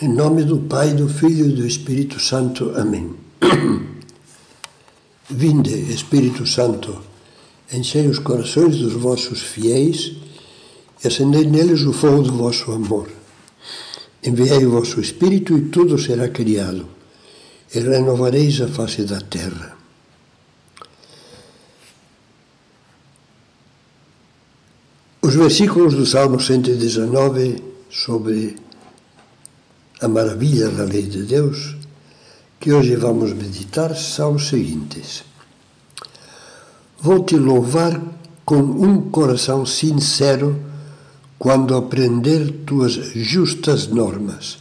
Em nome do Pai, do Filho e do Espírito Santo. Amém. Vinde, Espírito Santo, enchei os corações dos vossos fiéis e acendei neles o fogo do vosso amor. Enviai o vosso Espírito e tudo será criado, e renovareis a face da terra. Os versículos do Salmo 119 sobre a maravilha da lei de Deus, que hoje vamos meditar, são os seguintes. Vou te louvar com um coração sincero quando aprender tuas justas normas.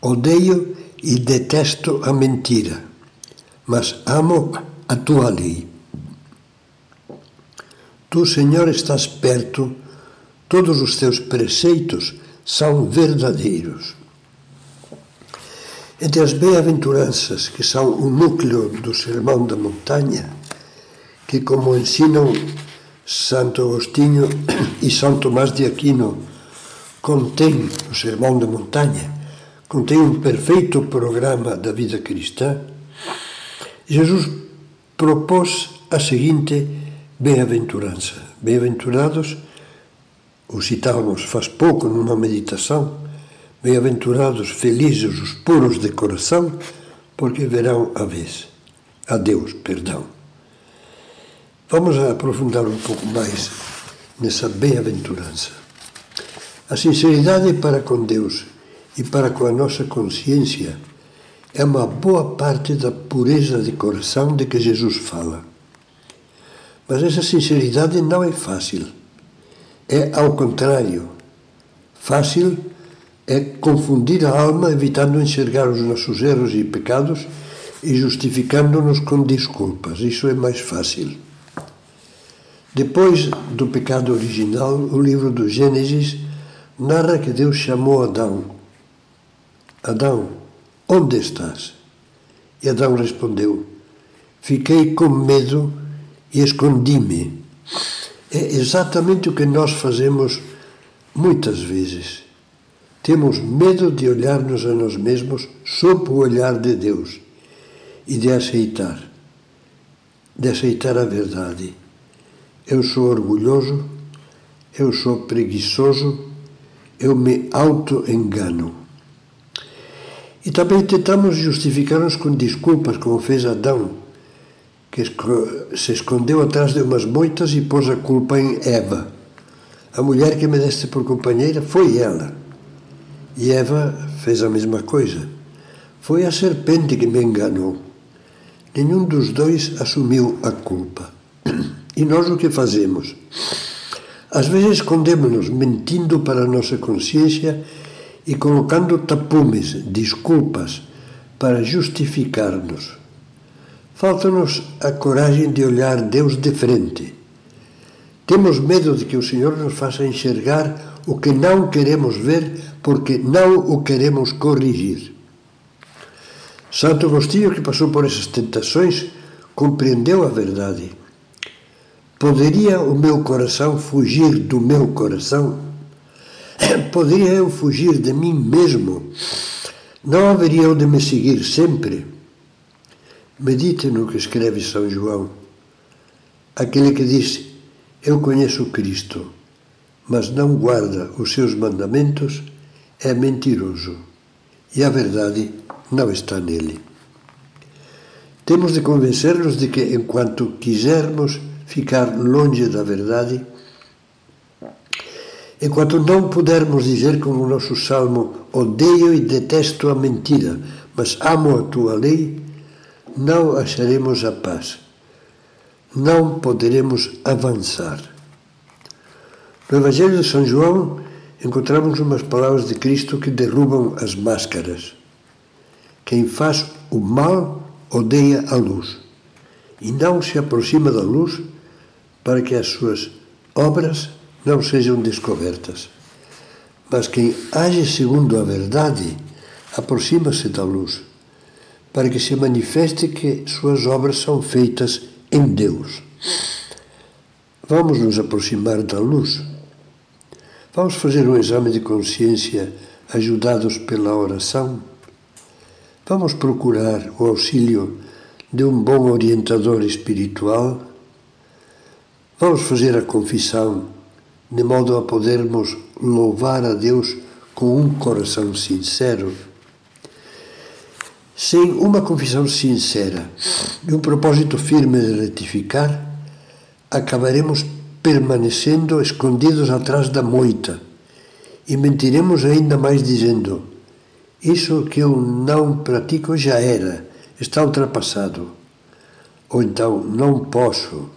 Odeio e detesto a mentira, mas amo a tua lei. Tu, Senhor, estás perto, todos os teus preceitos são verdadeiros. Entre as bem-aventuranças, que são o núcleo do Sermão da Montanha, que, como ensinam Santo Agostinho e São Tomás de Aquino, contém o Sermão da Montanha, contém um perfeito programa da vida cristã, Jesus propôs a seguinte bem-aventurança: Bem-aventurados o citávamos faz pouco numa meditação, bem-aventurados, felizes os puros de coração, porque verão a vez, a Deus, perdão. Vamos aprofundar um pouco mais nessa bem-aventurança. A sinceridade para com Deus e para com a nossa consciência é uma boa parte da pureza de coração de que Jesus fala. Mas essa sinceridade não é fácil é ao contrário. Fácil é confundir a alma, evitando enxergar os nossos erros e pecados e justificando-nos com desculpas. Isso é mais fácil. Depois do pecado original, o livro do Gênesis narra que Deus chamou Adão. Adão, onde estás? E Adão respondeu: Fiquei com medo e escondi-me. É exatamente o que nós fazemos muitas vezes. Temos medo de olhar-nos a nós mesmos sob o olhar de Deus e de aceitar, de aceitar a verdade. Eu sou orgulhoso, eu sou preguiçoso, eu me auto-engano. E também tentamos justificar-nos com desculpas, como fez Adão que se escondeu atrás de umas moitas e pôs a culpa em Eva. A mulher que me deste por companheira foi ela. E Eva fez a mesma coisa. Foi a serpente que me enganou. Nenhum dos dois assumiu a culpa. E nós o que fazemos? Às vezes escondemos-nos mentindo para a nossa consciência e colocando tapumes, desculpas, para justificar-nos. Falta-nos a coragem de olhar Deus de frente. Temos medo de que o Senhor nos faça enxergar o que não queremos ver porque não o queremos corrigir. Santo Agostinho, que passou por essas tentações, compreendeu a verdade. Poderia o meu coração fugir do meu coração? Poderia eu fugir de mim mesmo? Não haveria eu de me seguir sempre? Medite no que escreve São João, aquele que diz: Eu conheço Cristo, mas não guarda os seus mandamentos, é mentiroso e a verdade não está nele. Temos de convencer-nos de que, enquanto quisermos ficar longe da verdade, enquanto não pudermos dizer como o nosso salmo: Odeio e detesto a mentira, mas amo a tua lei não acharemos a paz, não poderemos avançar. No Evangelho de São João encontramos umas palavras de Cristo que derrubam as máscaras. Quem faz o mal odeia a luz e não se aproxima da luz para que as suas obras não sejam descobertas. Mas quem age segundo a verdade aproxima-se da luz para que se manifeste que suas obras são feitas em Deus. Vamos nos aproximar da luz. Vamos fazer um exame de consciência ajudados pela oração? Vamos procurar o auxílio de um bom orientador espiritual? Vamos fazer a confissão de modo a podermos louvar a Deus com um coração sincero? Sem uma confissão sincera e um propósito firme de retificar, acabaremos permanecendo escondidos atrás da moita e mentiremos ainda mais dizendo: Isso que eu não pratico já era, está ultrapassado. Ou então, não posso.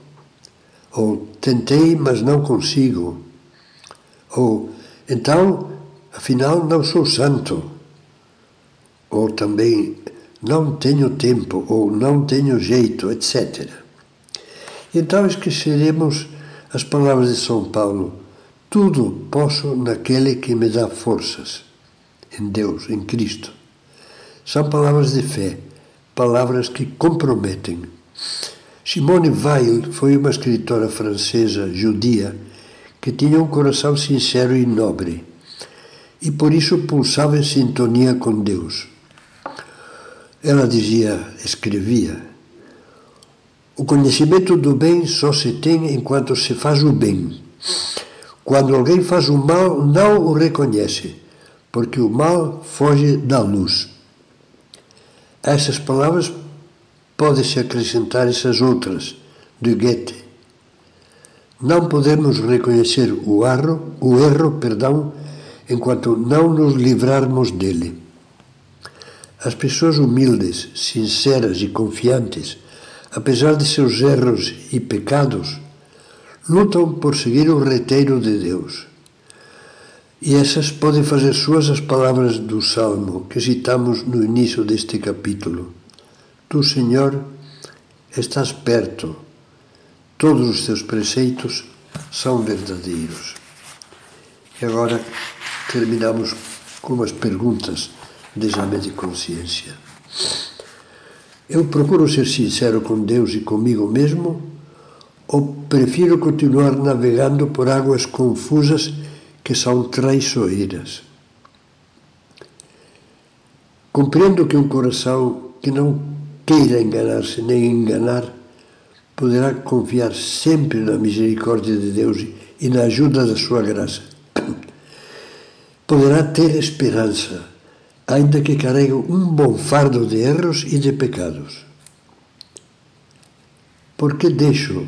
Ou tentei, mas não consigo. Ou então, afinal, não sou santo. Ou também, não tenho tempo, ou não tenho jeito, etc. Então esqueceremos as palavras de São Paulo: tudo posso naquele que me dá forças, em Deus, em Cristo. São palavras de fé, palavras que comprometem. Simone Weil foi uma escritora francesa judia que tinha um coração sincero e nobre e por isso pulsava em sintonia com Deus. Ela dizia, escrevia, o conhecimento do bem só se tem enquanto se faz o bem. Quando alguém faz o mal, não o reconhece, porque o mal foge da luz. Essas palavras pode-se acrescentar essas outras, de Goethe. Não podemos reconhecer o erro, o erro, perdão, enquanto não nos livrarmos dele. As pessoas humildes, sinceras e confiantes apesar de seus erros e pecados, lutam por seguir o reteiro de Deus. E essas podem fazer suas as palavras do Salmo que citamos no início deste capítulo. Tu, Senhor, estás perto, todos os teus preceitos são verdadeiros. E agora terminamos com umas perguntas exame de consciência. Eu procuro ser sincero com Deus e comigo mesmo ou prefiro continuar navegando por águas confusas que são traiçoeiras? Compreendo que um coração que não queira enganar-se nem enganar poderá confiar sempre na misericórdia de Deus e na ajuda da sua graça. Poderá ter esperança ainda que carrego um bom fardo de erros e de pecados. Porque deixo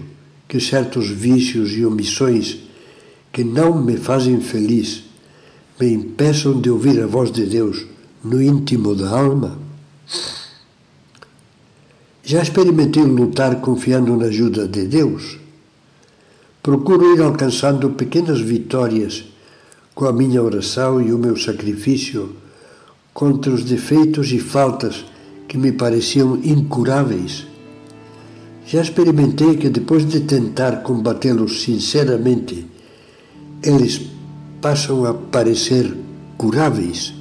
que certos vícios e omissões que não me fazem feliz me impeçam de ouvir a voz de Deus no íntimo da alma? Já experimentei lutar confiando na ajuda de Deus? Procuro ir alcançando pequenas vitórias com a minha oração e o meu sacrifício contra os defeitos e faltas que me pareciam incuráveis. Já experimentei que depois de tentar combatê-los sinceramente, eles passam a parecer curáveis.